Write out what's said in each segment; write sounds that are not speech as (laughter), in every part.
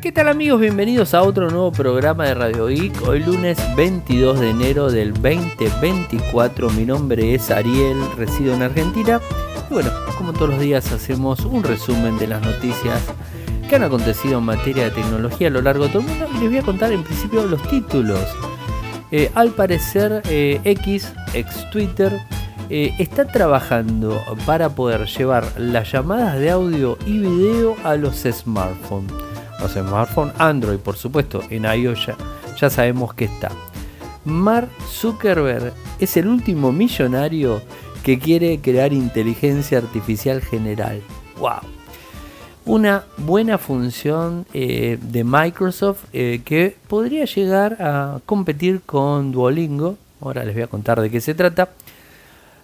¿Qué tal amigos? Bienvenidos a otro nuevo programa de Radio Geek. Hoy lunes 22 de enero del 2024. Mi nombre es Ariel, resido en Argentina. Y bueno, como todos los días hacemos un resumen de las noticias que han acontecido en materia de tecnología a lo largo de todo el mundo. Y les voy a contar en principio los títulos. Eh, al parecer eh, X, ex Twitter, eh, está trabajando para poder llevar las llamadas de audio y video a los smartphones los smartphones Android, por supuesto, en iOS ya, sabemos que está. Mark Zuckerberg es el último millonario que quiere crear inteligencia artificial general. ¡Wow! Una buena función eh, de Microsoft eh, que podría llegar a competir con Duolingo. Ahora les voy a contar de qué se trata.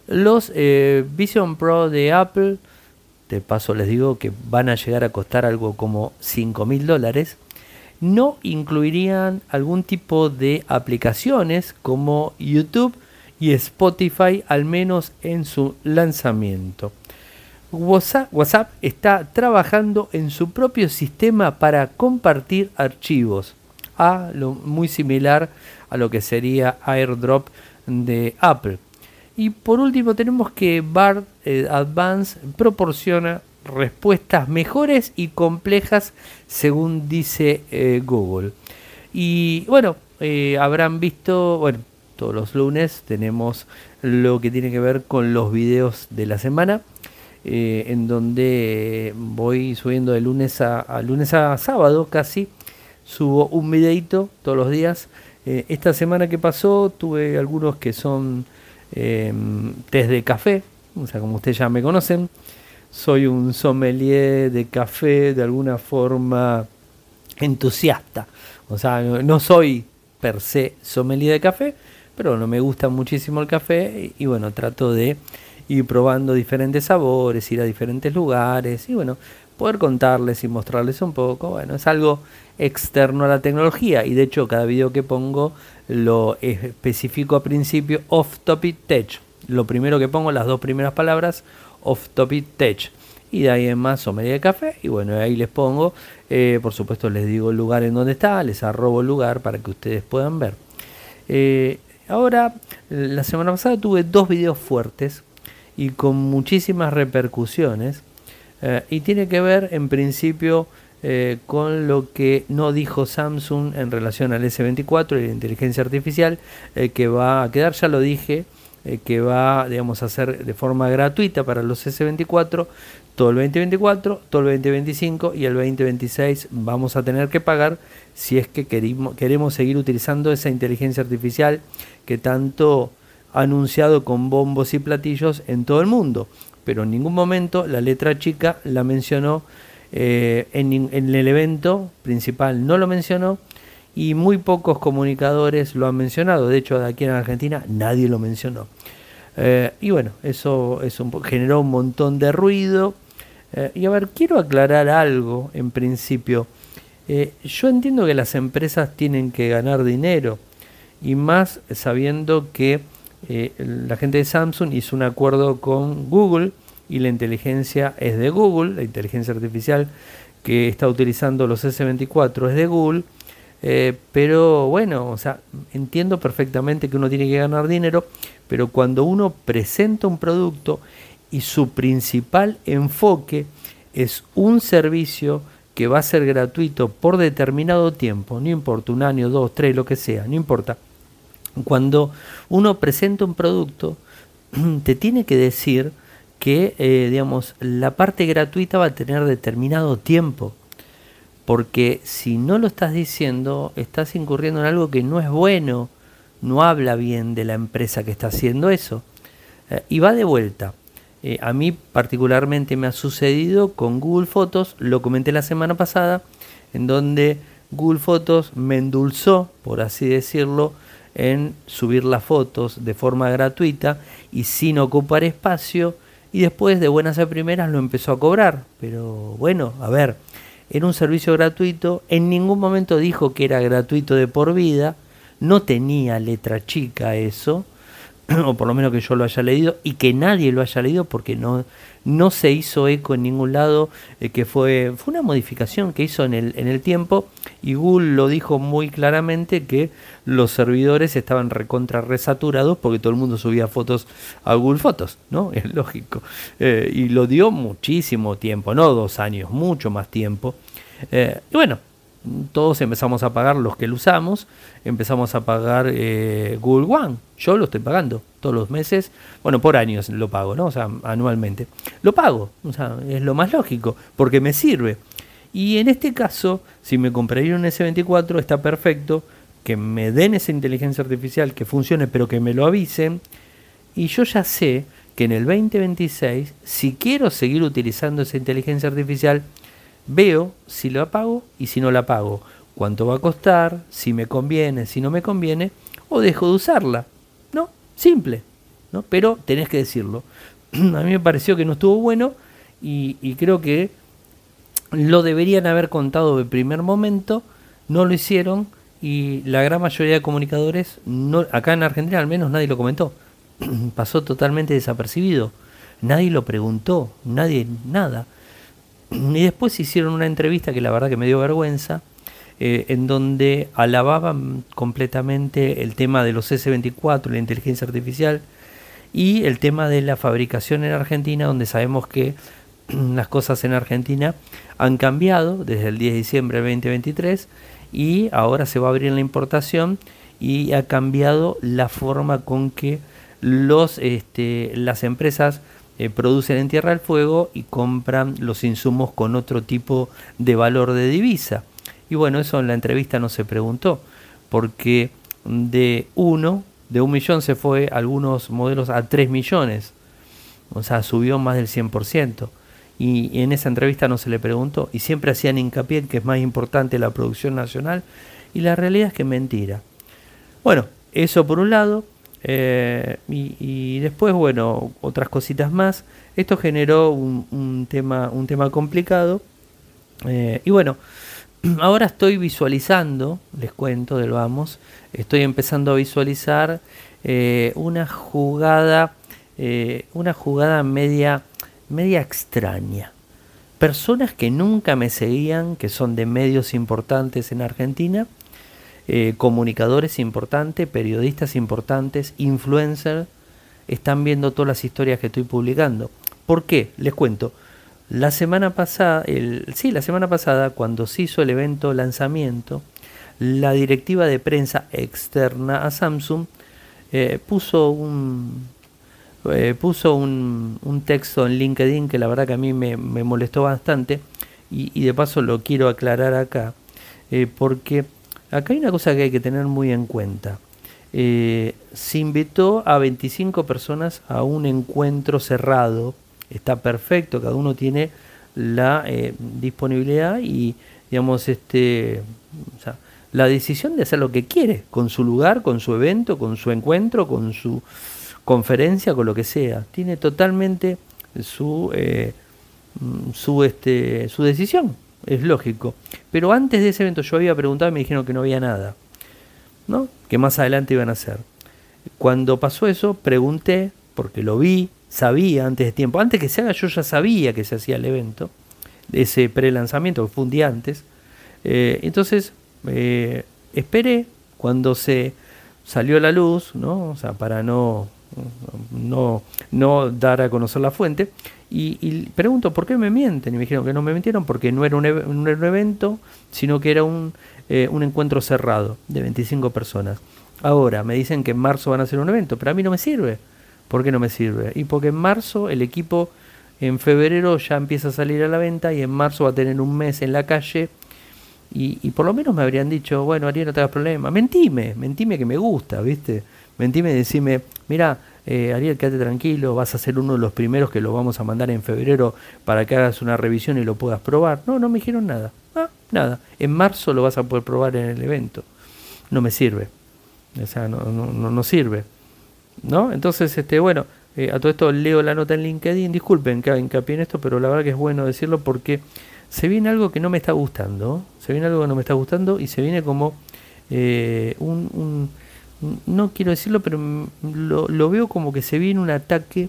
Los eh, Vision Pro de Apple de paso les digo que van a llegar a costar algo como 5 mil dólares, no incluirían algún tipo de aplicaciones como YouTube y Spotify, al menos en su lanzamiento. WhatsApp, está trabajando en su propio sistema para compartir archivos, a lo muy similar a lo que sería AirDrop de Apple. Y por último tenemos que BART eh, Advance proporciona respuestas mejores y complejas según dice eh, Google. Y bueno, eh, habrán visto, bueno, todos los lunes tenemos lo que tiene que ver con los videos de la semana. en donde voy subiendo de lunes a, lunes a sábado casi. Subo un videito todos los días. esta semana que pasó tuve algunos que son eh, test de café, o sea, como ustedes ya me conocen, soy un sommelier de café de alguna forma entusiasta. O sea, no, soy per se sommelier de café, pero no me gusta muchísimo el café y, bueno, trato de ir probando diferentes sabores, ir a diferentes lugares y bueno, poder contarles y mostrarles un poco. Bueno, es algo externo a la tecnología y de hecho cada video que pongo lo especifico a principio off topic tech. Lo primero que pongo, las dos primeras palabras, off topic tech. Y de ahí en más somería de café. Y bueno, ahí les pongo, eh, por supuesto les digo el lugar en donde está, les arrobo el lugar para que ustedes puedan ver. Eh, ahora, la semana pasada tuve dos videos fuertes y con muchísimas repercusiones. Eh, y tiene que ver en principio eh, con lo que no dijo Samsung en relación al S24 y la inteligencia artificial, eh, que va a quedar, ya lo dije, eh, que va digamos, a ser de forma gratuita para los S24 todo el 2024, todo el 2025 y el 2026 vamos a tener que pagar si es que queremos, queremos seguir utilizando esa inteligencia artificial que tanto ha anunciado con bombos y platillos en todo el mundo. Pero en ningún momento la letra chica la mencionó eh, en, el evento principal no lo mencionó y muy pocos comunicadores lo han mencionado. De hecho, aquí en Argentina nadie lo mencionó. Eh, y bueno, eso, generó un montón de ruido. Eh, y a ver, quiero aclarar algo en principio. yo entiendo que las empresas tienen que ganar dinero y más sabiendo que la gente de Samsung hizo un acuerdo con Google y la inteligencia es de Google, la inteligencia artificial que está utilizando los S24 es de Google, eh, pero bueno, o sea, entiendo perfectamente que uno tiene que ganar dinero, pero cuando uno presenta un producto y su principal enfoque es un servicio que va a ser gratuito por determinado tiempo, no importa, un año, dos, tres, lo que sea, no importa. Cuando uno presenta un producto, (clears throat) te tiene que decir que eh, digamos, la parte gratuita va a tener determinado tiempo. Porque si no lo estás diciendo, estás incurriendo en algo que no es bueno, no habla bien de la empresa que está haciendo eso. Eh, y va de vuelta. Eh, a mí particularmente me ha sucedido con Google Fotos, lo comenté la semana pasada, en donde Google Fotos me endulzó, por así decirlo, en subir las fotos de forma gratuita y sin ocupar espacio y después de buenas a primeras lo empezó a cobrar. Pero bueno, a ver, era un servicio gratuito, en ningún momento dijo que era gratuito de por vida, no tenía letra chica eso, (clears throat) o por lo menos que yo lo haya leído, y que nadie lo haya leído porque no, no se hizo eco en ningún lado, eh, que fue, fue una modificación que hizo en el, en el tiempo, y Google lo dijo muy claramente que los servidores estaban recontra resaturados porque todo el mundo subía fotos a Google Fotos, ¿no? (laughs) Es lógico. Eh, y lo dio muchísimo tiempo, no dos años, mucho más tiempo. Eh, y bueno, todos empezamos a pagar los que lo usamos, empezamos a pagar eh, Google One. Yo lo estoy pagando todos los meses, bueno, por años lo pago, ¿no? O sea, anualmente. Lo pago, o sea, es lo más lógico, porque me sirve. Y en este caso, si me compraría un S24, está perfecto, que me den esa inteligencia artificial, que funcione, pero que me lo avisen. Y yo ya sé que en el 2026, si quiero seguir utilizando esa inteligencia artificial, Veo si la pago y si no la pago, cuánto va a costar, si me conviene, si no me conviene, o dejo de usarla. Simple. ¿no? Pero tenés que decirlo. (clears throat) a mí me pareció que no estuvo bueno y, creo que lo deberían haber contado de primer momento, no lo hicieron y la gran mayoría de comunicadores, no, acá en Argentina al menos nadie lo comentó, (clears throat) pasó totalmente desapercibido, nadie lo preguntó, nadie, nada. (clears throat) Y después hicieron una entrevista que la verdad que me dio vergüenza, eh, en donde alababan completamente el tema de los S24, la inteligencia artificial, y el tema de la fabricación en Argentina, donde sabemos que (clears throat) las cosas en Argentina han cambiado desde el 10 de diciembre del 2023 y ahora se va a abrir la importación y ha cambiado la forma con que los, este, las empresas eh, producen en Tierra del Fuego y compran los insumos con otro tipo de valor de divisa. Y bueno, eso en la entrevista no se preguntó, porque de uno, de un millón se fue algunos modelos a tres millones, o sea, subió más del 100%. Y, en esa entrevista no se le preguntó, y siempre hacían hincapié en que es más importante la producción nacional, y la realidad es que mentira. Bueno, eso por un lado, eh, y, después, bueno, otras cositas más. Esto generó un, tema, un tema complicado. Eh, y bueno, (clears throat) ahora estoy visualizando, les cuento del vamos, estoy empezando a visualizar eh, una jugada, una jugada media, media extraña. Personas que nunca me seguían, que son de medios importantes en Argentina, eh, comunicadores importantes, periodistas importantes, influencers, están viendo todas las historias que estoy publicando. ¿Por qué? Les cuento. La semana pasada, el, sí, la semana pasada, cuando se hizo el evento lanzamiento, la directiva de prensa externa a Samsung eh, puso un eh, puso un, texto en LinkedIn que la verdad que a mí me, molestó bastante y, de paso lo quiero aclarar acá porque Acá hay una cosa que hay que tener muy en cuenta. Eh, se invitó a 25 personas a un encuentro cerrado. Está perfecto, cada uno tiene la eh, disponibilidad y, digamos, este, la decisión de hacer lo que quiere, con su lugar, con su evento, con su encuentro, con su conferencia, con lo que sea. Tiene totalmente su, eh, su, este, su decisión es lógico. Pero antes de ese evento yo había preguntado y me dijeron que no había nada, ¿no? Que más adelante iban a hacer. Cuando pasó eso, pregunté, porque lo vi, sabía antes de tiempo, antes que se haga yo ya sabía que se hacía el evento, ese pre-lanzamiento, que fue un día antes. Eh, entonces, eh, esperé cuando se salió la luz, ¿no? O sea, para no, no, no dar a conocer la fuente, y, pregunto, ¿por qué me mienten? Y me dijeron que no me mintieron porque no era un, evento, sino que era un, eh, un encuentro cerrado de 25 personas. Ahora, me dicen que en marzo van a hacer un evento, pero a mí no me sirve. ¿Por qué no me sirve? Y porque en marzo el equipo en febrero ya empieza a salir a la venta y en marzo va a tener un mes en la calle. Y, por lo menos me habrían dicho, bueno, Ariel, no te hagas problema. Mentime, mentime que me gusta, ¿viste? Mentime y decime, mira, eh, Ariel, quédate tranquilo, vas a ser uno de los primeros que lo vamos a mandar en febrero para que hagas una revisión y lo puedas probar. No, no me dijeron nada. Ah, nada. En marzo lo vas a poder probar en el evento. No me sirve. O sea, no, no, no sirve. ¿No? Entonces, este, bueno, eh, a todo esto leo la nota en LinkedIn. Disculpen que hincapié en esto, pero la verdad que es bueno decirlo porque se viene algo que no me está gustando. Se viene algo que no me está gustando y se viene como eh, un no quiero decirlo, pero lo, lo veo como que se viene un ataque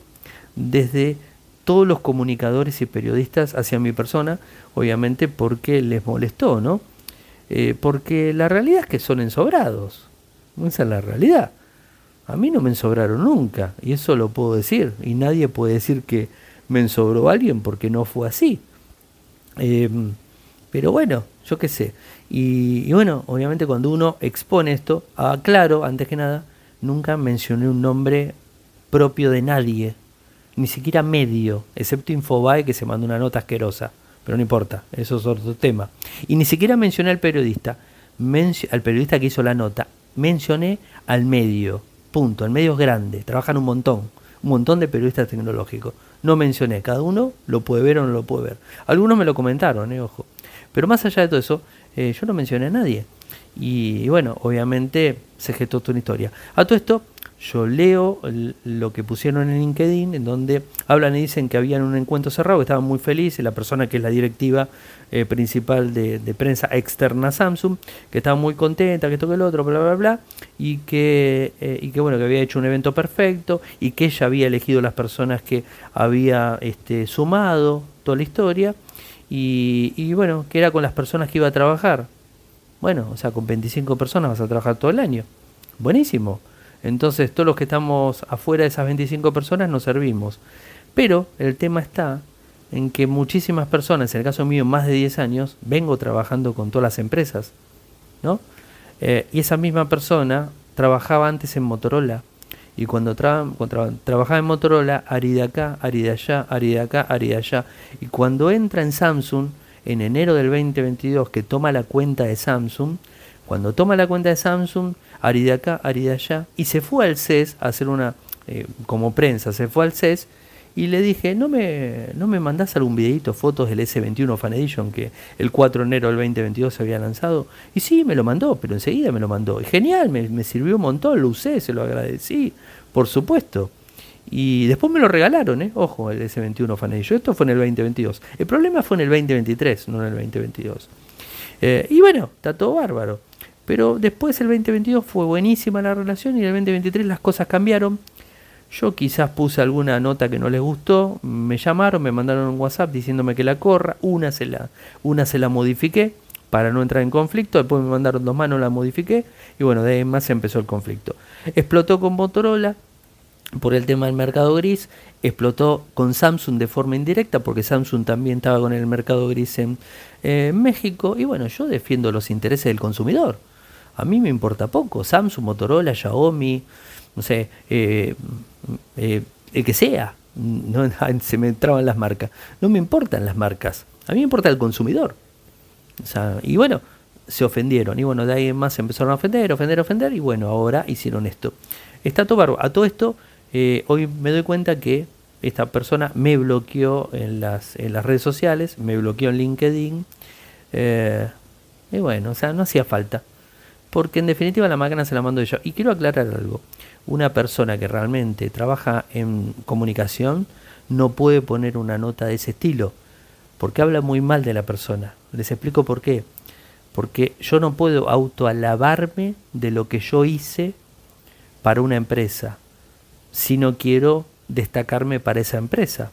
desde todos los comunicadores y periodistas hacia mi persona, obviamente porque les molestó, ¿no? Eh, porque la realidad es que son ensobrados. Esa es la realidad. A mí no me ensobraron nunca, y eso lo puedo decir, y nadie puede decir que me ensobró alguien porque no fue así. Em, pero bueno, yo qué sé. Y, y, bueno, obviamente cuando uno expone esto, aclaro, antes que nada, nunca mencioné un nombre propio de nadie ni siquiera medio, excepto Infobae que se mandó una nota asquerosa, pero no importa, eso es otro tema. Y ni siquiera mencioné al periodista, al periodista que hizo la nota, mencioné al medio, punto, el medio es grande, trabajan un montón, un montón de periodistas tecnológicos. No mencioné, cada uno lo puede ver o no lo puede ver. Algunos me lo comentaron, eh, ojo. Pero más allá de todo eso, eh, yo no mencioné a nadie. Y, y bueno, obviamente se gestó toda una historia. A todo esto, yo leo lo que pusieron en LinkedIn, en donde hablan y dicen que habían un encuentro cerrado, que estaban muy felices, la persona que es la directiva eh, principal de, prensa externa Samsung, que estaba muy contenta, que esto que el otro, bla, bla, bla, y que, eh, y que bueno, que había hecho un evento perfecto, y que ella había elegido las personas que había este, sumado toda la historia, y, y bueno, que era con las personas que iba a trabajar. Bueno, o sea, con 25 personas vas a trabajar todo el año. Buenísimo. Entonces todos los que estamos afuera de esas 25 personas nos servimos. Pero el tema está en que muchísimas personas, en el caso mío más de 10 años, vengo trabajando con todas las empresas. ¿no? Eh, y esa misma persona trabajaba antes en Motorola. Y cuando, trabajaba en Motorola, ari de acá, ari de allá, ari de acá, ari de allá. Y cuando entra en Samsung, en enero del 2022, que toma la cuenta de Samsung, cuando toma la cuenta de Samsung, Ari de acá, Ari de allá, y se fue al CES a hacer una, eh, como prensa, se fue al CES y le dije, ¿no me, no me mandás algún videito, fotos del S21 Fan Edition que el 4 de enero del 2022 se había lanzado? Y sí, me lo mandó, pero enseguida me lo mandó. Genial, me, me sirvió un montón, lo usé, se lo agradecí, por supuesto. Y después me lo regalaron, ¿eh? Ojo, el S21 Fan Edition. Esto fue en el 2022. El problema fue en el 2023, no en el 2022. Eh, y bueno, está todo bárbaro. Pero después el 2022 fue buenísima la relación y el 2023 las cosas cambiaron. Yo quizás puse alguna nota que no les gustó, me llamaron, me mandaron un WhatsApp diciéndome que la corra, una se la, una se la modifiqué para no entrar en conflicto, después me mandaron dos manos, la modifiqué y bueno, de ahí más empezó el conflicto. Explotó con Motorola por el tema del mercado gris, explotó con Samsung de forma indirecta porque Samsung también estaba con el mercado gris en eh, México y bueno, yo defiendo los intereses del consumidor a mí me importa poco. Samsung, Motorola, Xiaomi, no sé, eh, eh, el que sea. No, (laughs) se me entraban las marcas. No me importan las marcas. A mí me importa el consumidor. y bueno, se ofendieron. Y bueno, de ahí en más se empezaron a ofender, ofender, ofender. Y bueno, ahora hicieron esto. Está todo barro. A todo esto, eh, hoy me doy cuenta que esta persona me bloqueó en las, en las redes sociales, me bloqueó en LinkedIn. y bueno, o sea, no hacía falta porque en definitiva la máquina se la mando yo. Y quiero aclarar algo. Una persona que realmente trabaja en comunicación no puede poner una nota de ese estilo, porque habla muy mal de la persona. Les explico por qué. Porque yo no puedo autoalabarme de lo que yo hice para una empresa, si no quiero destacarme para esa empresa.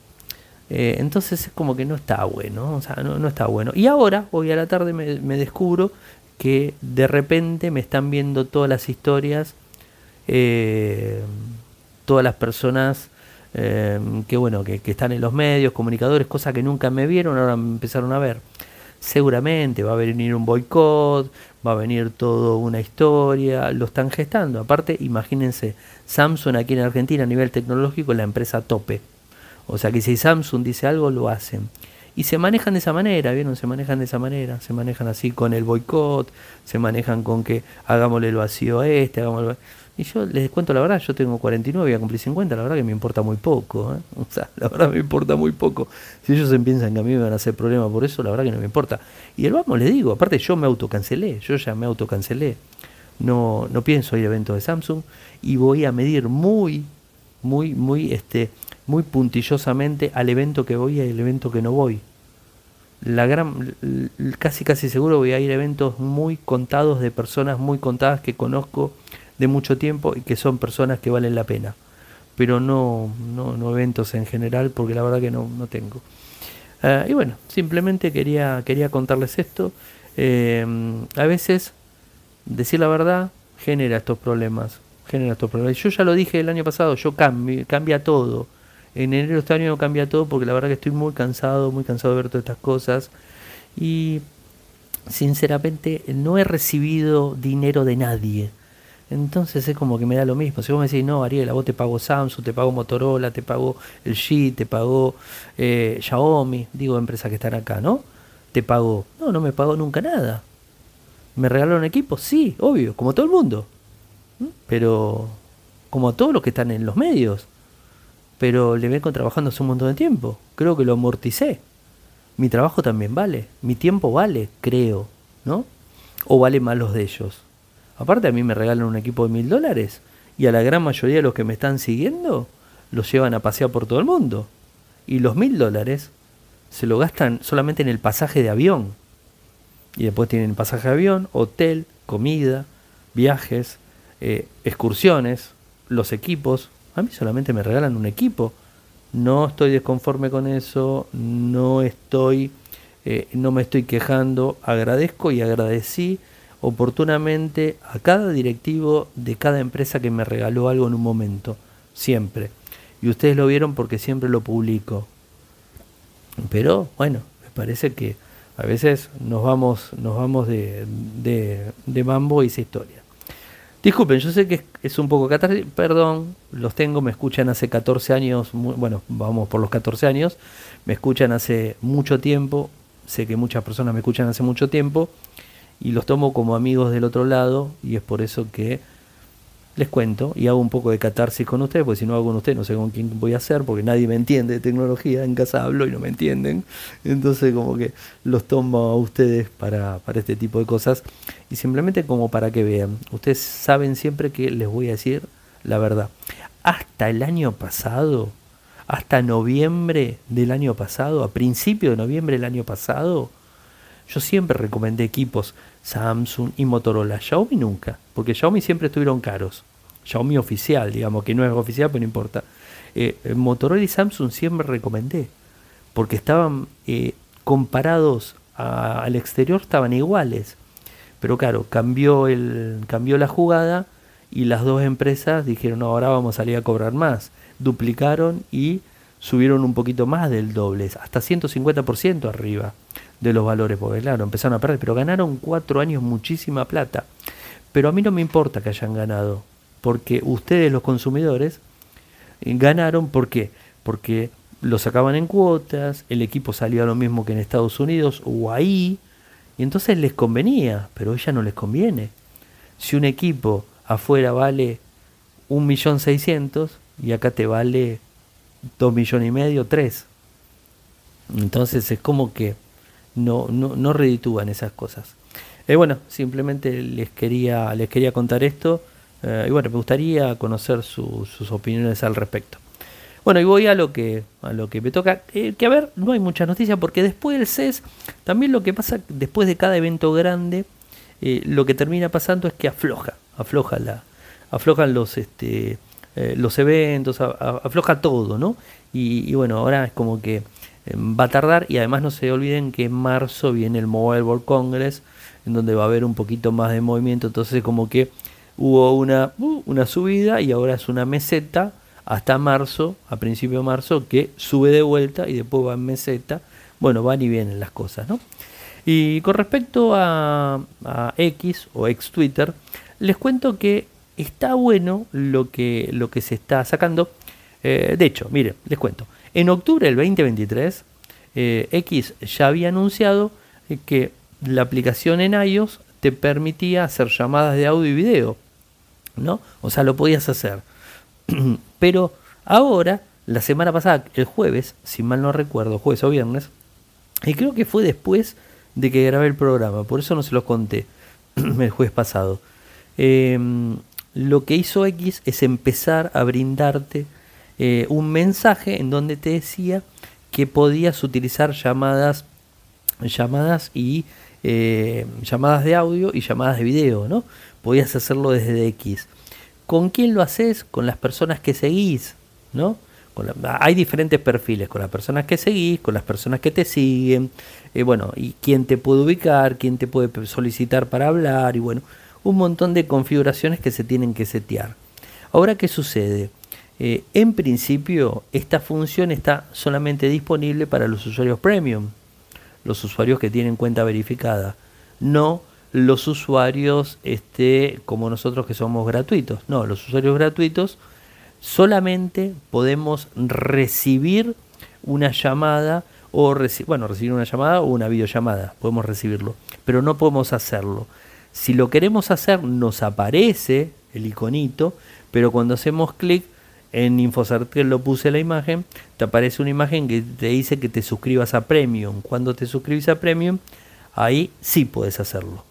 Eh, entonces es como que no está bueno, o sea, no, está bueno. Y ahora, hoy a la tarde, me descubro que de repente me están viendo todas las historias, eh, todas las personas eh, que bueno, que, están en los medios, comunicadores, cosas que nunca me vieron, ahora me empezaron a ver. Seguramente va a venir un boicot, va a venir toda una historia, lo están gestando. Aparte, imagínense, Samsung aquí en Argentina a nivel tecnológico es la empresa tope. O sea que si Samsung dice algo, lo hacen. Y se manejan de esa manera, ¿vieron? Se manejan de esa manera, se manejan así con el boicot, se manejan con que hagámosle el vacío a este, hagámosle... Y yo les cuento la verdad, yo tengo 49 y a cumplir 50, la verdad que me importa muy poco, ¿eh? (laughs) O sea, la verdad me importa muy poco. Si ellos piensan que a mí me van a hacer problema por eso, la verdad que no me importa. Y el vamos, les digo, aparte yo me autocancelé, yo ya me autocancelé. No, no pienso ir a eventos de Samsung y voy a medir muy, muy, muy, este, muy puntillosamente al evento que voy y al evento que no voy. La gran, casi casi seguro voy a ir a eventos muy contados de personas muy contadas que conozco de mucho tiempo y que son personas que valen la pena. Pero no, no, eventos en general, porque la verdad que no, no tengo. Ah, y bueno, simplemente quería, quería contarles esto. Eh, a veces decir la verdad genera estos problemas. Genera estos problemas. Yo ya lo dije el año pasado, yo cambio, cambia todo. En enero de este año cambia todo porque la verdad que estoy muy cansado, muy cansado de ver todas estas cosas. Y sinceramente no he recibido dinero de nadie. Entonces es como que me da lo mismo. Si vos me decís, no, Ariel, a vos te pago Samsung, te pago Motorola, te pago el G, te pago eh, Xiaomi, digo empresas que están acá, ¿no? Te pago. No, no me pago nunca nada. ¿Me regalaron equipo? Sí, obvio, como todo el mundo. ¿Mm? Pero como todos los que están en los medios. Pero le vengo trabajando hace un montón de tiempo. Creo que lo amorticé. Mi trabajo también vale. Mi tiempo vale, creo. ¿No? O vale más los de ellos. Aparte a mí me regalan un equipo de mil dólares. Y a la gran mayoría de los que me están siguiendo los llevan a pasear por todo el mundo. Y los mil dólares se lo gastan solamente en el pasaje de avión. Y después tienen pasaje de avión, hotel, comida, viajes, eh, excursiones, los equipos. A mí solamente me regalan un equipo. No estoy desconforme con eso, no estoy, eh, no me estoy quejando. Agradezco y agradecí oportunamente a cada directivo de cada empresa que me regaló algo en un momento, siempre. Y ustedes lo vieron porque siempre lo publico. Pero bueno, me parece que a veces nos vamos, nos vamos de, de, mambo y esa historia. Disculpen, yo sé que es un poco catástrofe, perdón, los tengo, me escuchan hace 14 años, bueno, vamos por los 14 años, me escuchan hace mucho tiempo, sé que muchas personas me escuchan hace mucho tiempo y los tomo como amigos del otro lado y es por eso que les cuento y hago un poco de catarsis con ustedes, porque si no hago con ustedes no sé con quién voy a hacer, porque nadie me entiende de tecnología, en casa hablo y no me entienden, entonces como que los tomo a ustedes para, para este tipo de cosas. Y simplemente como para que vean, ustedes saben siempre que les voy a decir la verdad. Hasta el año pasado, hasta noviembre del año pasado, a principio de noviembre del año pasado, yo siempre recomendé equipos Samsung y Motorola. Xiaomi nunca, porque Xiaomi siempre estuvieron caros. Xiaomi oficial, digamos, que no es oficial, pero no importa. Eh, eh, Motorola y Samsung siempre recomendé, porque estaban eh, comparados al exterior, estaban iguales. Pero claro, cambió, el, cambió la jugada y las dos empresas dijeron, no, ahora vamos a salir a cobrar más. Duplicaron y subieron un poquito más del doble, hasta 150% arriba de los valores, porque claro, empezaron a perder, pero ganaron cuatro años muchísima plata. Pero a mí no me importa que hayan ganado, porque ustedes los consumidores ganaron, ¿por qué? Porque lo sacaban en cuotas, el equipo salió a lo mismo que en Estados Unidos o ahí, y entonces les convenía, pero ella no les conviene. Si un equipo afuera vale un millón seiscientos y acá te vale dos millones y medio, tres. Entonces es como que no, no, no reditúan esas cosas. Eh, bueno, simplemente les quería, les quería contar esto eh, y bueno, me gustaría conocer sus opiniones al respecto. Bueno, y voy a lo que, a lo que me toca. Eh, que a ver, no hay muchas noticias porque después del CES, también lo que pasa después de cada evento grande, lo que termina pasando es que afloja, afloja la, aflojan los, este, los eventos, afloja todo, ¿no? y, bueno, ahora es como que va a tardar y además no se olviden que en marzo viene el Mobile World Congress en donde va a haber un poquito más de movimiento entonces como que hubo una, uh, una subida y ahora es una meseta hasta marzo, a principio de marzo, que sube de vuelta y después va en meseta. Bueno, van y vienen las cosas, ¿no? Y con respecto a, X o ex Twitter, les cuento que está bueno lo que, lo que se está sacando. Eh, de hecho, miren, les cuento. En octubre del 2023, eh, X ya había anunciado eh, que la aplicación en iOS te permitía hacer llamadas de audio y video, ¿no? O sea, lo podías hacer. (clears throat) Pero ahora, la semana pasada, el jueves, si mal no recuerdo, jueves o viernes, y creo que fue después de que grabé el programa, por eso no se los conté (clears throat) el jueves pasado. Em, lo que hizo X es empezar a brindarte eh, un mensaje en donde te decía que podías utilizar llamadas, llamadas y eh, llamadas de audio y llamadas de video, ¿no? Podías hacerlo desde X. ¿Con quién lo haces? Con las personas que seguís, ¿no? hay diferentes perfiles, con las personas que seguís, con las personas que te siguen, eh, bueno, y quién te puede ubicar, quién te puede solicitar para hablar, y bueno, un montón de configuraciones que se tienen que setear. Ahora, ¿qué sucede? Eh, en principio, esta función está solamente disponible para los usuarios premium, los usuarios que tienen cuenta verificada, no los usuarios este, como nosotros que somos gratuitos. No, los usuarios gratuitos solamente podemos recibir una llamada o bueno, recibir una llamada o una videollamada, podemos recibirlo, pero no podemos hacerlo. Si lo queremos hacer, nos aparece el iconito, pero cuando hacemos clic en InfoCertel lo puse la imagen, te aparece una imagen que te dice que te suscribas a Premium. Cuando te suscribes a Premium, ahí sí puedes hacerlo.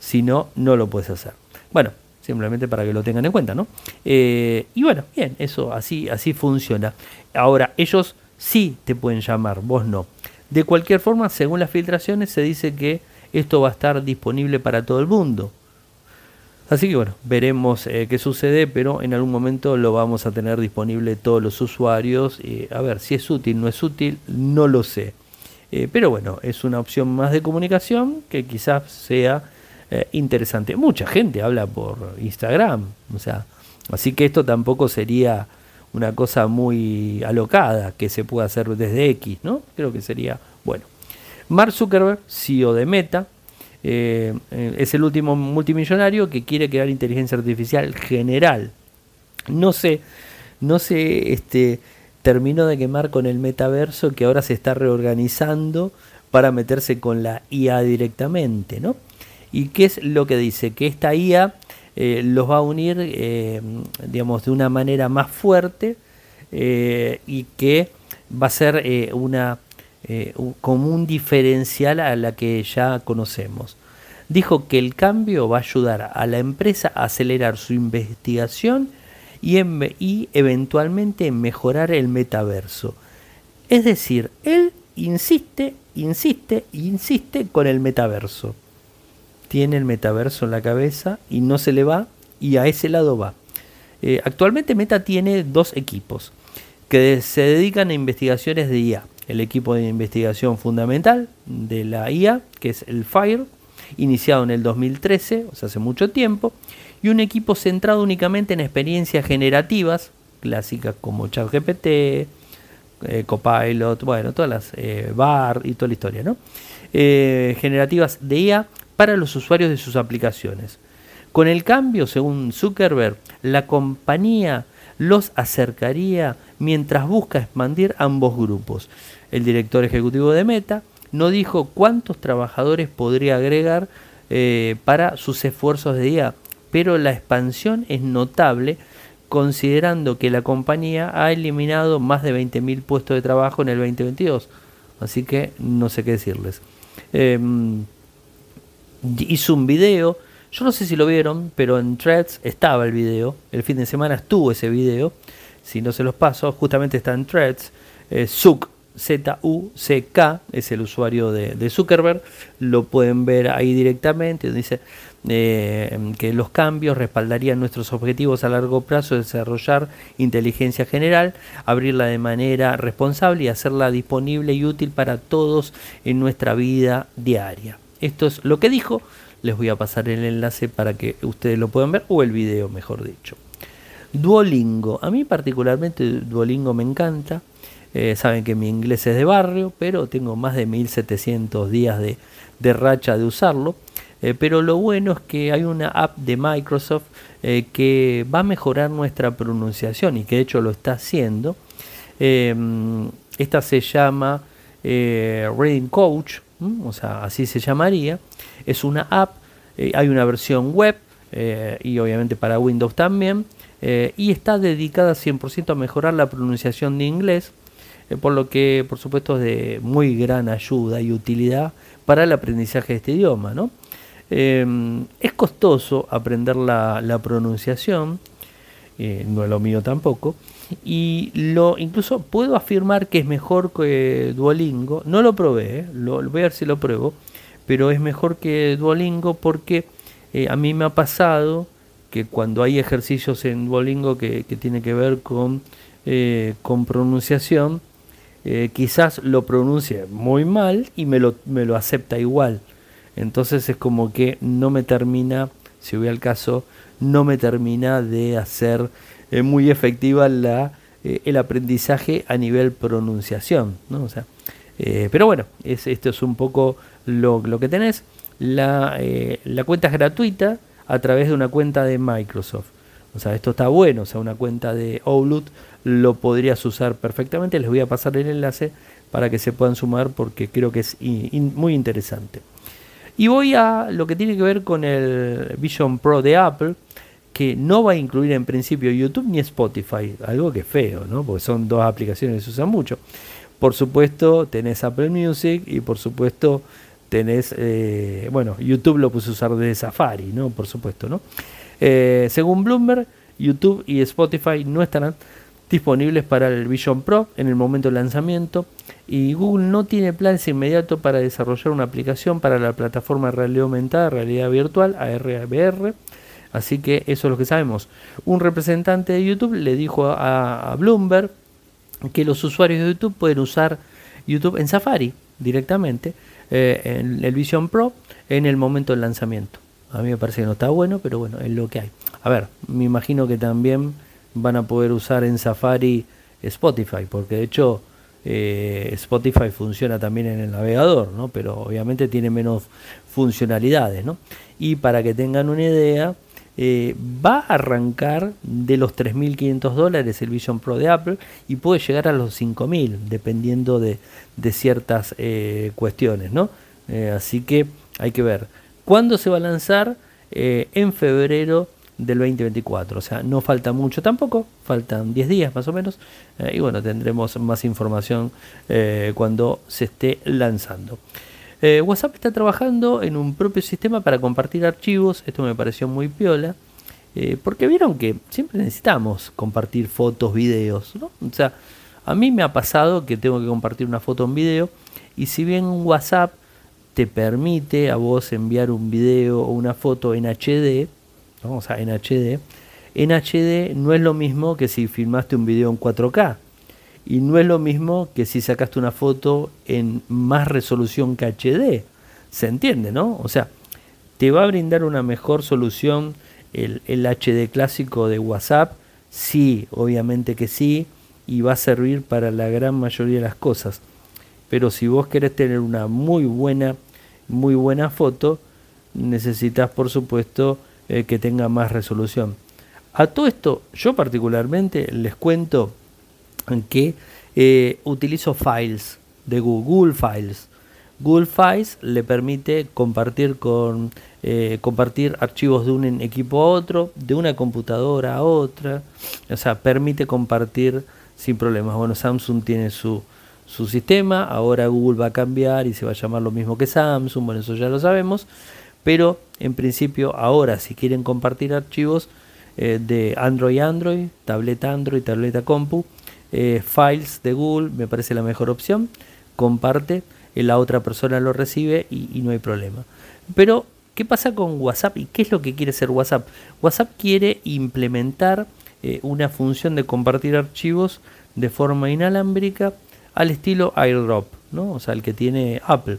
Si no, no lo puedes hacer. Bueno, simplemente para que lo tengan en cuenta, ¿no? Eh, y bueno, bien, eso así, así funciona. Ahora, ellos sí te pueden llamar, vos no. De cualquier forma, según las filtraciones, se dice que esto va a estar disponible para todo el mundo. Así que bueno, veremos eh, qué sucede, pero en algún momento lo vamos a tener disponible todos los usuarios. a ver, si es útil, no es útil, no lo sé. Eh, pero bueno, es una opción más de comunicación que quizás sea eh, interesante. Mucha gente habla por Instagram, o sea, así que esto tampoco sería una cosa muy alocada que se pueda hacer desde X, ¿no? Creo que sería bueno. Mark Zuckerberg, CEO de Meta, eh, es el último multimillonario que quiere crear inteligencia artificial general. No sé, no sé, este, terminó de quemar con el metaverso que ahora se está reorganizando para meterse con la IA directamente, ¿no? ¿Y qué es lo que dice? Que esta IA eh, los va a unir, eh, digamos, de una manera más fuerte y que va a ser una como un diferencial a la que ya conocemos. Dijo que el cambio va a ayudar a la empresa a acelerar su investigación y, y eventualmente mejorar el metaverso. Es decir, él insiste, insiste, insiste con el metaverso tiene el metaverso en la cabeza y no se le va y a ese lado va. Eh, actualmente Meta tiene dos equipos que se dedican a investigaciones de IA. El equipo de investigación fundamental de la IA, que es el FIRE, iniciado en el 2013, o sea, hace mucho tiempo, y un equipo centrado únicamente en experiencias generativas, clásicas como ChatGPT, eh, Copilot, bueno, todas las eh, y toda la historia, ¿no? generativas de IA para los usuarios de sus aplicaciones. Con el cambio, según Zuckerberg, la compañía los acercaría mientras busca expandir ambos grupos. El director ejecutivo de Meta no dijo cuántos trabajadores podría agregar eh, para sus esfuerzos de IA, pero la expansión es notable considerando que la compañía ha eliminado más de 20.000 puestos de trabajo en el 2022. Así que no sé qué decirles. Em, hizo un video. Yo no sé si lo vieron, pero en Threads estaba el video. El fin de semana estuvo ese video. Si no se los paso, justamente está en Threads. Eh, Z-U-C-K es el usuario de, Zuckerberg. Lo pueden ver ahí directamente. Dice eh, que los cambios respaldarían nuestros objetivos a largo plazo, desarrollar inteligencia general, abrirla de manera responsable y hacerla disponible y útil para todos en nuestra vida diaria. Esto es lo que dijo. Les voy a pasar el enlace para que ustedes lo puedan ver, o el video, mejor dicho. Duolingo. A mí particularmente Duolingo me encanta. Eh, saben que mi inglés es de barrio, pero tengo más de 1700 días de, racha de usarlo. Eh, pero lo bueno es que hay una app de Microsoft eh, que va a mejorar nuestra pronunciación y que de hecho lo está haciendo. esta se llama Reading Coach o sea, así se llamaría. Es una app, hay una versión web y obviamente para Windows también, eh, y está dedicada 100% a mejorar la pronunciación de inglés, por lo que por supuesto es de muy gran ayuda y utilidad para el aprendizaje de este idioma. ¿no? es costoso aprender la, la pronunciación, no es lo mío tampoco, y lo incluso puedo afirmar que es mejor que Duolingo. No lo probé, ¿eh? lo, voy a ver si lo pruebo, pero es mejor que Duolingo porque eh, a mí me ha pasado que cuando hay ejercicios en Duolingo que, que tiene que ver con, eh, con pronunciación, eh, quizás lo pronuncie muy mal y me lo, me lo acepta igual. Entonces es como que no me termina, si voy al caso, no me termina de hacer eh, muy efectiva la, el aprendizaje a nivel pronunciación. ¿no? O sea, pero bueno, es, esto es un poco lo, lo que tenés. La, la cuenta es gratuita a través de una cuenta de Microsoft. O sea, esto está bueno, o sea, una cuenta de Outlook lo podrías usar perfectamente. Les voy a pasar el enlace para que se puedan sumar porque creo que es muy interesante. Y voy a lo que tiene que ver con el Vision Pro de Apple, que no va a incluir en principio YouTube ni Spotify, algo que es feo, ¿no? Porque son dos aplicaciones que se usan mucho. Por supuesto, tenés Apple Music y por supuesto tenés, eh, bueno, YouTube lo puse a usar desde Safari, ¿no? Por supuesto, ¿no? Eh, según Bloomberg, YouTube y Spotify no estarán disponibles para el Vision Pro en el momento del lanzamiento y Google no tiene planes inmediatos para desarrollar una aplicación para la plataforma de realidad aumentada, realidad virtual, ARVR. Así que eso es lo que sabemos. Un representante de YouTube le dijo a Bloomberg que los usuarios de YouTube pueden usar YouTube en Safari directamente eh, en el Vision Pro en el momento del lanzamiento. A mí me parece que no está bueno, pero bueno, es lo que hay. A ver, me imagino que también van a poder usar en Safari Spotify, porque de hecho eh, Spotify funciona también en el navegador, ¿no? pero obviamente tiene menos funcionalidades. ¿no? Y para que tengan una idea, eh, va a arrancar de los 3.500 dólares el Vision Pro de Apple y puede llegar a los 5.000 dependiendo de, ciertas eh, cuestiones. ¿no? Eh, así que hay que ver. ¿Cuándo se va a lanzar? en febrero del 2024. O sea, no falta mucho tampoco, faltan 10 días más o menos. y bueno, tendremos más información cuando se esté lanzando. Eh, WhatsApp está trabajando en un propio sistema para compartir archivos. Esto me pareció muy piola. Eh, porque vieron que siempre necesitamos compartir fotos, videos. ¿no? O sea, a mí me ha pasado que tengo que compartir una foto un video. Y si bien WhatsApp te permite a vos enviar un video o una foto en HD, ¿no? o en HD, en HD no es lo mismo que si filmaste un video en 4K. Y no es lo mismo que si sacaste una foto en más resolución que HD. ¿Se entiende, no? O sea, te va a brindar una mejor solución el, HD clásico de WhatsApp. Sí, obviamente que sí. Y va a servir para la gran mayoría de las cosas. Pero si vos querés tener una muy buena, muy buena foto, necesitas por supuesto eh, que tenga más resolución. A todo esto, yo particularmente les cuento que eh, utilizo Files de Google, Files. Google Files le permite compartir con eh, compartir archivos de un equipo a otro, de una computadora a otra, o sea, permite compartir sin problemas. Bueno, Samsung tiene su, su sistema, ahora Google va a cambiar y se va a llamar lo mismo que Samsung, bueno, eso ya lo sabemos, pero en principio ahora si quieren compartir archivos eh, de Android Android, tableta Android, tableta Compu, eh, files de Google, me parece la mejor opción. Comparte, eh, la otra persona lo recibe y, no hay problema. Pero, ¿qué pasa con WhatsApp y qué es lo que quiere hacer WhatsApp? WhatsApp quiere implementar eh, una función de compartir archivos de forma inalámbrica al estilo AirDrop, ¿no? o sea, el que tiene Apple.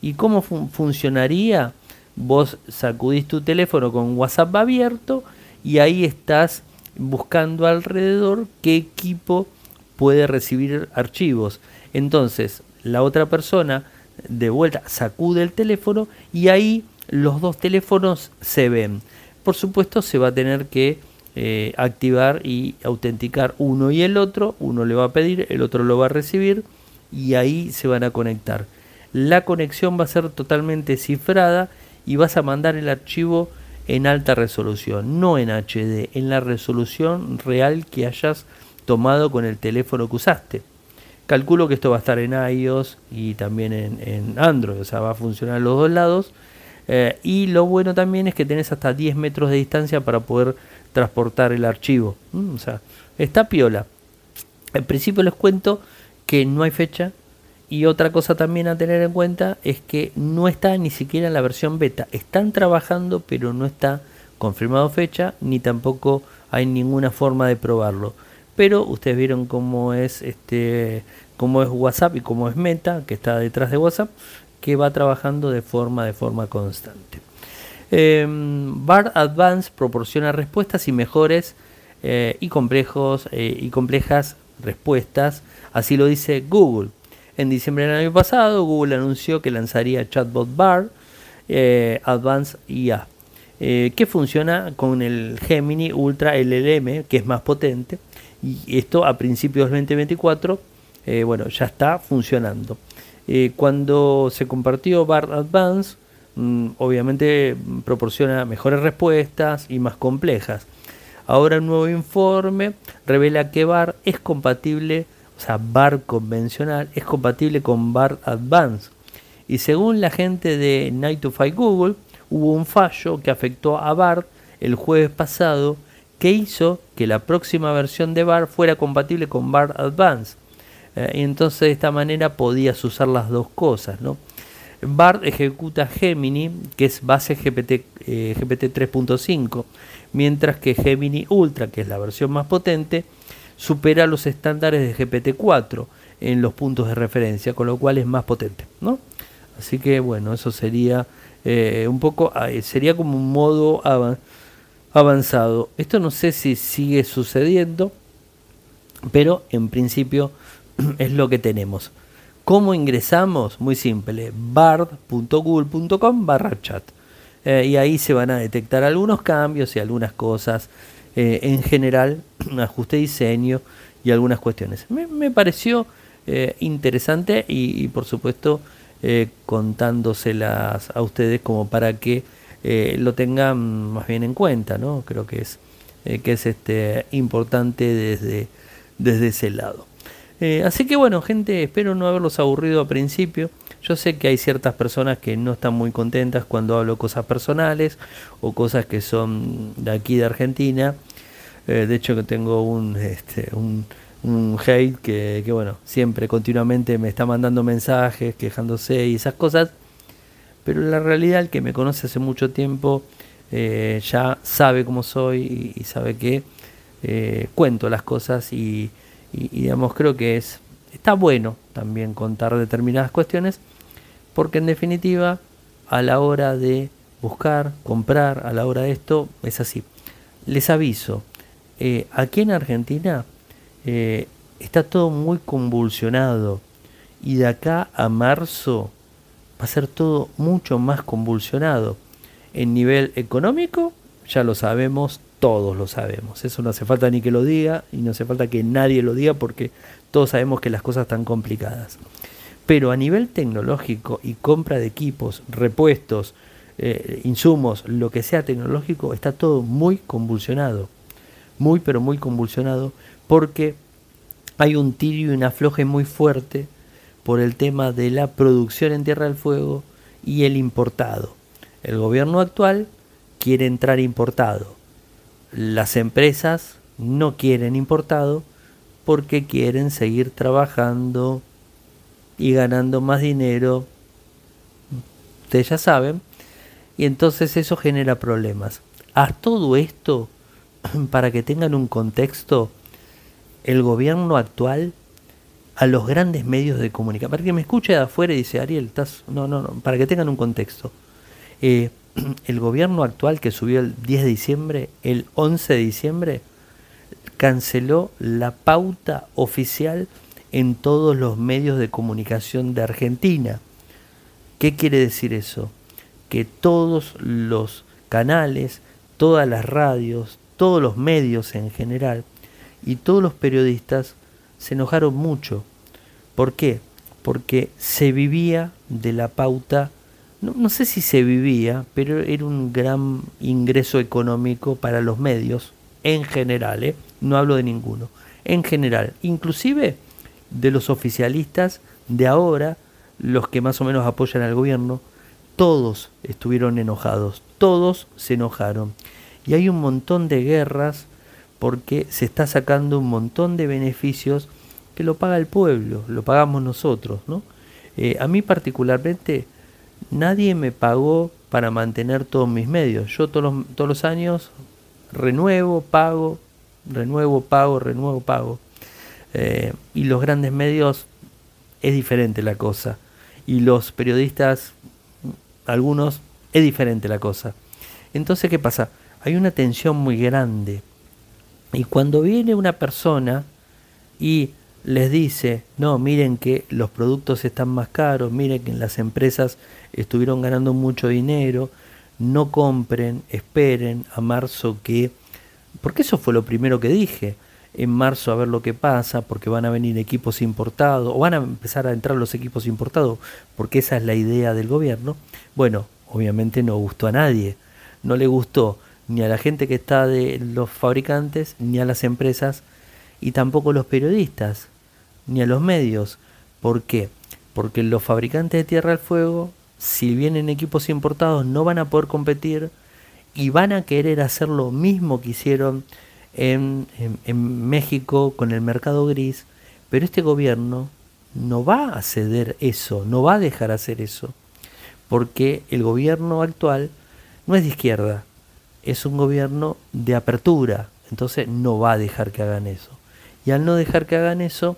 ¿Y cómo funcionaría? Vos sacudís tu teléfono con WhatsApp abierto y ahí estás buscando alrededor qué equipo puede recibir archivos. Entonces, la otra persona de vuelta sacude el teléfono y ahí los dos teléfonos se ven. Por supuesto, se va a tener que eh, activar y autenticar uno y el otro. Uno le va a pedir, el otro lo va a recibir y ahí se van a conectar. La conexión va a ser totalmente cifrada y vas a mandar el archivo en alta resolución, no en HD, en la resolución real que hayas tomado con el teléfono que usaste. Calculo que esto va a estar en iOS y también en, Android, o sea, va a funcionar en los dos lados. Eh, y lo bueno también es que tenés hasta 10 metros de distancia para poder transportar el archivo. Mm, o sea, está piola. En principio les cuento que no hay fecha. Y otra cosa también a tener en cuenta es que no está ni siquiera en la versión beta. Están trabajando, pero no está confirmado fecha ni tampoco hay ninguna forma de probarlo. Pero ustedes vieron cómo es este cómo es WhatsApp y cómo es Meta, que está detrás de WhatsApp, que va trabajando de forma de forma constante. Eh, BART Advance proporciona respuestas y mejores eh, y complejos eh, y complejas respuestas, así lo dice Google. En diciembre del año pasado, Google anunció que lanzaría Chatbot Bar eh, Advanced IA, que funciona con el Gemini Ultra LLM, que es más potente, y esto a principios del 2024, bueno, ya está funcionando. cuando se compartió BART Advanced, mm, obviamente proporciona mejores respuestas y más complejas. Ahora un nuevo informe revela que BAR es compatible, o sea, BAR convencional es compatible con BAR Advanced. Y según la gente de Night to Fight Google, hubo un fallo que afectó a BAR el jueves pasado que hizo que la próxima versión de BAR fuera compatible con BAR Advanced. Eh, y entonces de esta manera podías usar las dos cosas, ¿no? BART ejecuta Gemini, que es base GPT, GPT 3.5, mientras que Gemini Ultra, que es la versión más potente, supera los estándares de GPT-4 en los puntos de referencia, con lo cual es más potente, ¿no? Así que bueno, eso sería eh, un poco, ah, eh, sería como un modo avanzado. Esto no sé si sigue sucediendo, pero en principio (clears throat) es lo que tenemos. ¿Cómo ingresamos? Muy simple, bard.google.com barra chat. Eh, y ahí se van a detectar algunos cambios y algunas cosas. Eh, en general, (clears throat) ajuste de diseño y algunas cuestiones. Me, pareció eh, interesante y, por supuesto contándoselas a ustedes como para que lo tengan más bien en cuenta, ¿no? Creo que es, que es este, importante desde, desde ese lado. así que bueno, gente, espero no haberlos aburrido al principio. Yo sé que hay ciertas personas que no están muy contentas cuando hablo cosas personales o cosas que son de aquí de Argentina. Eh, de hecho que tengo un, este, un, hate que, que, bueno, siempre continuamente me está mandando mensajes quejándose y esas cosas. Pero la realidad, el que me conoce hace mucho tiempo eh, ya sabe cómo soy y, sabe que eh, cuento las cosas y, digamos creo que es está bueno también contar determinadas cuestiones porque en definitiva a la hora de buscar, comprar, a la hora de esto es así. Les aviso, eh, aquí en Argentina está todo muy convulsionado y de acá a marzo va a ser todo mucho más convulsionado. En nivel económico, ya lo sabemos, todos lo sabemos. Eso no hace falta ni que lo diga y no hace falta que nadie lo diga porque todos sabemos que las cosas están complicadas. Pero a nivel tecnológico y compra de equipos, repuestos, eh, insumos, lo que sea tecnológico, está todo muy convulsionado. Muy, pero muy convulsionado porque hay un tiro y un afloje muy fuerte por el tema de la producción en Tierra del Fuego y el importado. El gobierno actual quiere entrar importado. Las empresas no quieren importado porque quieren seguir trabajando y ganando más dinero. Ustedes ya saben. Y entonces eso genera problemas. A todo esto, (clears throat) para que tengan un contexto, el gobierno actual a los grandes medios de comunicación. Para que me escuche de afuera y dice, Ariel, estás... No, no, no, para que tengan un contexto. Eh, (clears throat) el gobierno actual que subió el 10 de diciembre, el 11 de diciembre, canceló la pauta oficial en todos los medios de comunicación de Argentina. ¿Qué quiere decir eso? Que todos los canales, todas las radios, todos los medios en general y todos los periodistas se enojaron mucho. ¿Por qué? Porque se vivía de la pauta, no, sé si se vivía, pero era un gran ingreso económico para los medios en general, ¿eh? no hablo de ninguno, en general, inclusive de los oficialistas de ahora, los que más o menos apoyan al gobierno, todos estuvieron enojados, todos se enojaron. Y hay un montón de guerras porque se está sacando un montón de beneficios que lo paga el pueblo, lo pagamos nosotros, ¿no? Eh, a mí particularmente nadie me pagó para mantener todos mis medios. Yo todos los, años renuevo, pago, renuevo, pago, renuevo, pago. Eh, y los grandes medios es diferente la cosa. Y los periodistas, algunos, es diferente la cosa. Entonces, ¿qué pasa? Hay una tensión muy grande. Y cuando viene una persona y les dice, no, miren que los productos están más caros, miren que las empresas estuvieron ganando mucho dinero, no compren, esperen a marzo que... Porque eso fue lo primero que dije en marzo a ver lo que pasa, porque van a venir equipos importados, o van a empezar a entrar los equipos importados, porque esa es la idea del gobierno. Bueno, obviamente no gustó a nadie, no le gustó ni a la gente que está de los fabricantes, ni a las empresas, y tampoco a los periodistas, ni a los medios. ¿Por qué? Porque los fabricantes de Tierra del Fuego, si vienen equipos importados, no van a poder competir y van a querer hacer lo mismo que hicieron en, México con el mercado gris, pero este gobierno no va a ceder eso, no va a dejar hacer eso, porque el gobierno actual no es de izquierda, es un gobierno de apertura, entonces no va a dejar que hagan eso. Y al no dejar que hagan eso,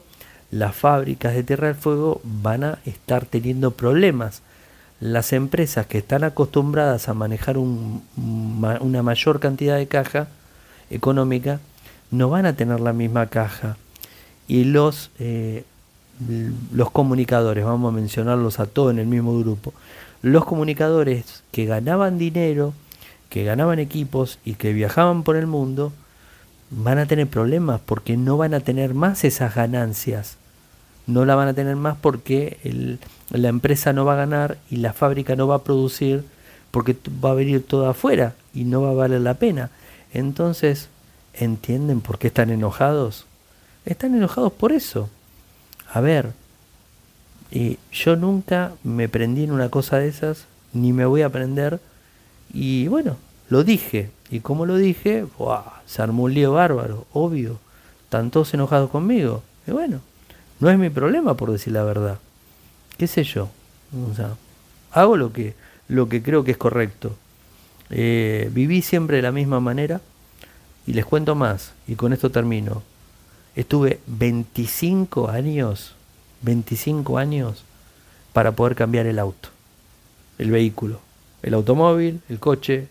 las fábricas de Tierra del Fuego van a estar teniendo problemas. Las empresas que están acostumbradas a manejar una mayor cantidad de caja, económica, no van a tener la misma caja. Y los, eh, los comunicadores, vamos a mencionarlos a todos en el mismo grupo, los comunicadores que ganaban dinero, que ganaban equipos y que viajaban por el mundo, van a tener problemas porque no van a tener más esas ganancias. No la van a tener más porque la empresa no va a ganar y la fábrica no va a producir porque va a venir todo afuera y no va a valer la pena. Entonces, ¿entienden por qué están enojados? Están enojados por eso. A ver, y yo nunca me prendí en una cosa de esas, ni me voy a prender. Y bueno, lo dije. Y como lo dije, se armó un lío bárbaro, obvio. Están todos enojados conmigo. Y bueno, no es mi problema por decir la verdad. ¿Qué sé yo? O sea, hago lo que, lo que creo que es correcto. Eh, viví siempre de la misma manera y les cuento más y con esto termino. Estuve 25 años, 25 años para poder cambiar el auto, el vehículo, el automóvil, el coche,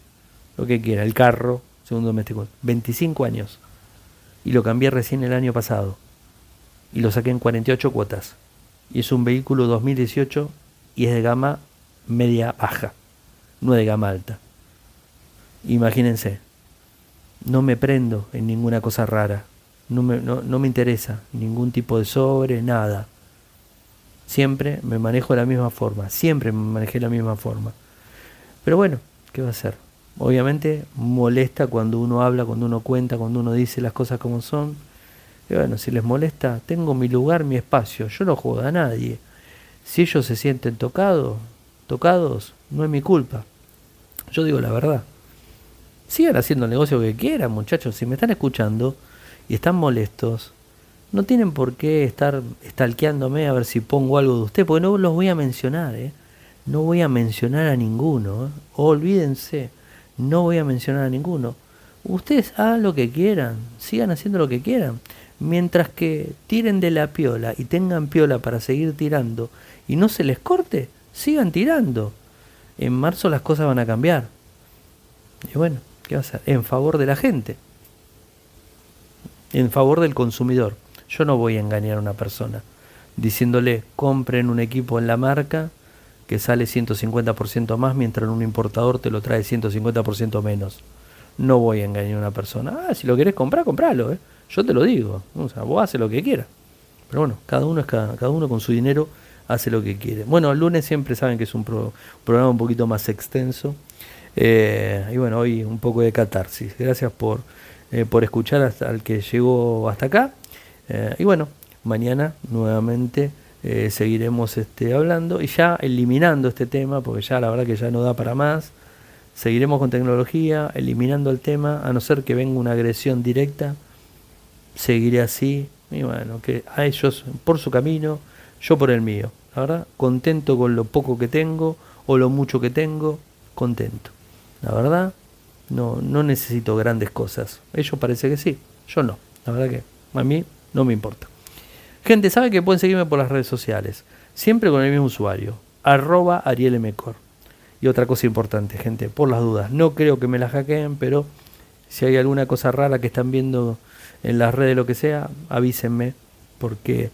lo que quiera, el carro, segundo doméstico. 25 años. Y lo cambié recién el año pasado. Y lo saqué en 48 cuotas. Y es un vehículo 2018 y es de gama media baja, no de gama alta. Imagínense, no me prendo en ninguna cosa rara, no me, no, no me interesa ningún tipo de sobre, nada. Siempre me manejo de la misma forma, siempre me manejé de la misma forma. Pero bueno, ¿qué va a hacer? Obviamente molesta cuando uno habla, cuando uno cuenta, cuando uno dice las cosas como son. Y bueno, si les molesta, tengo mi lugar, mi espacio, yo no juego a nadie. Si ellos se sienten tocados, tocados, no es mi culpa. Yo digo la verdad sigan haciendo el negocio que quieran, muchachos. Si me están escuchando y están molestos, no tienen por qué estar stalkeándome a ver si pongo algo de usted, porque no los voy a mencionar, ¿eh? No voy a mencionar a ninguno, ¿eh? olvídense, no voy a mencionar a ninguno. Ustedes hagan lo que quieran, sigan haciendo lo que quieran. Mientras que tiren de la piola y tengan piola para seguir tirando y no se les corte, sigan tirando. En marzo las cosas van a cambiar. Y bueno, ¿Qué va a hacer? En favor de la gente. En favor del consumidor. Yo no voy a engañar a una persona diciéndole compren un equipo en la marca que sale 150% más mientras un importador te lo trae 150% menos. No voy a engañar a una persona. Ah, si lo querés comprar, compralo. ¿eh? Yo te lo digo. O sea, vos haces lo que quieras. Pero bueno, cada uno, es cada, cada uno con su dinero hace lo que quiere. Bueno, el lunes siempre saben que es un programa un poquito más extenso. Eh, y bueno, hoy un poco de catarsis. Gracias por, eh, por escuchar hasta el que llegó hasta acá. Y bueno, mañana nuevamente seguiremos este, hablando y ya eliminando este tema, porque ya la verdad que ya no da para más. Seguiremos con tecnología, eliminando el tema, a no ser que venga una agresión directa. Seguiré así. Y bueno, que a ellos por su camino, yo por el mío. La verdad, contento con lo poco que tengo o lo mucho que tengo contento. La verdad, no, no necesito grandes cosas. Ellos parece que sí, yo no. La verdad que a mí no me importa. Gente, sabe que pueden seguirme por las redes sociales, siempre con el mismo usuario, arroba arielmcor. Y otra cosa importante, gente, por las dudas, no creo que me la hackeen, pero si hay alguna cosa rara que están viendo en las redes, lo que sea, avísenme, porque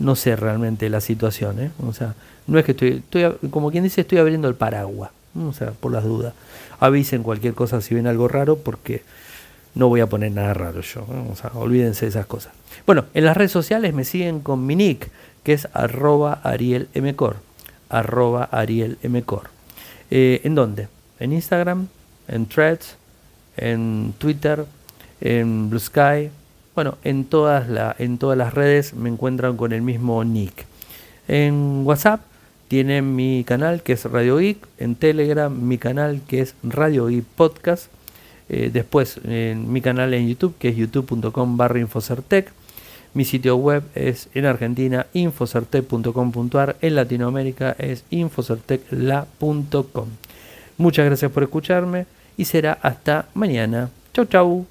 no sé realmente la situación. ¿eh? O sea, no es que estoy, estoy, como quien dice, estoy abriendo el paraguas, o sea, por las dudas. Avisen cualquier cosa si ven algo raro, porque no voy a poner nada raro yo. O sea, olvídense de esas cosas. Bueno, en las redes sociales me siguen con mi nick, que es arroba arielmcor. Arroba arielmcor. Eh, ¿En dónde? En Instagram, en Threads, en Twitter, en Blue Sky. Bueno, en todas, la, en todas las redes me encuentran con el mismo nick. En WhatsApp tienen mi canal que es Radio Geek. En Telegram mi canal que es Radio Geek Podcast. Eh, después en mi canal en YouTube que es youtube.com barra infocertec. Mi sitio web es en Argentina infocertec.com.ar, en Latinoamérica es infocertecla.com. Muchas gracias por escucharme y será hasta mañana. Chau chau.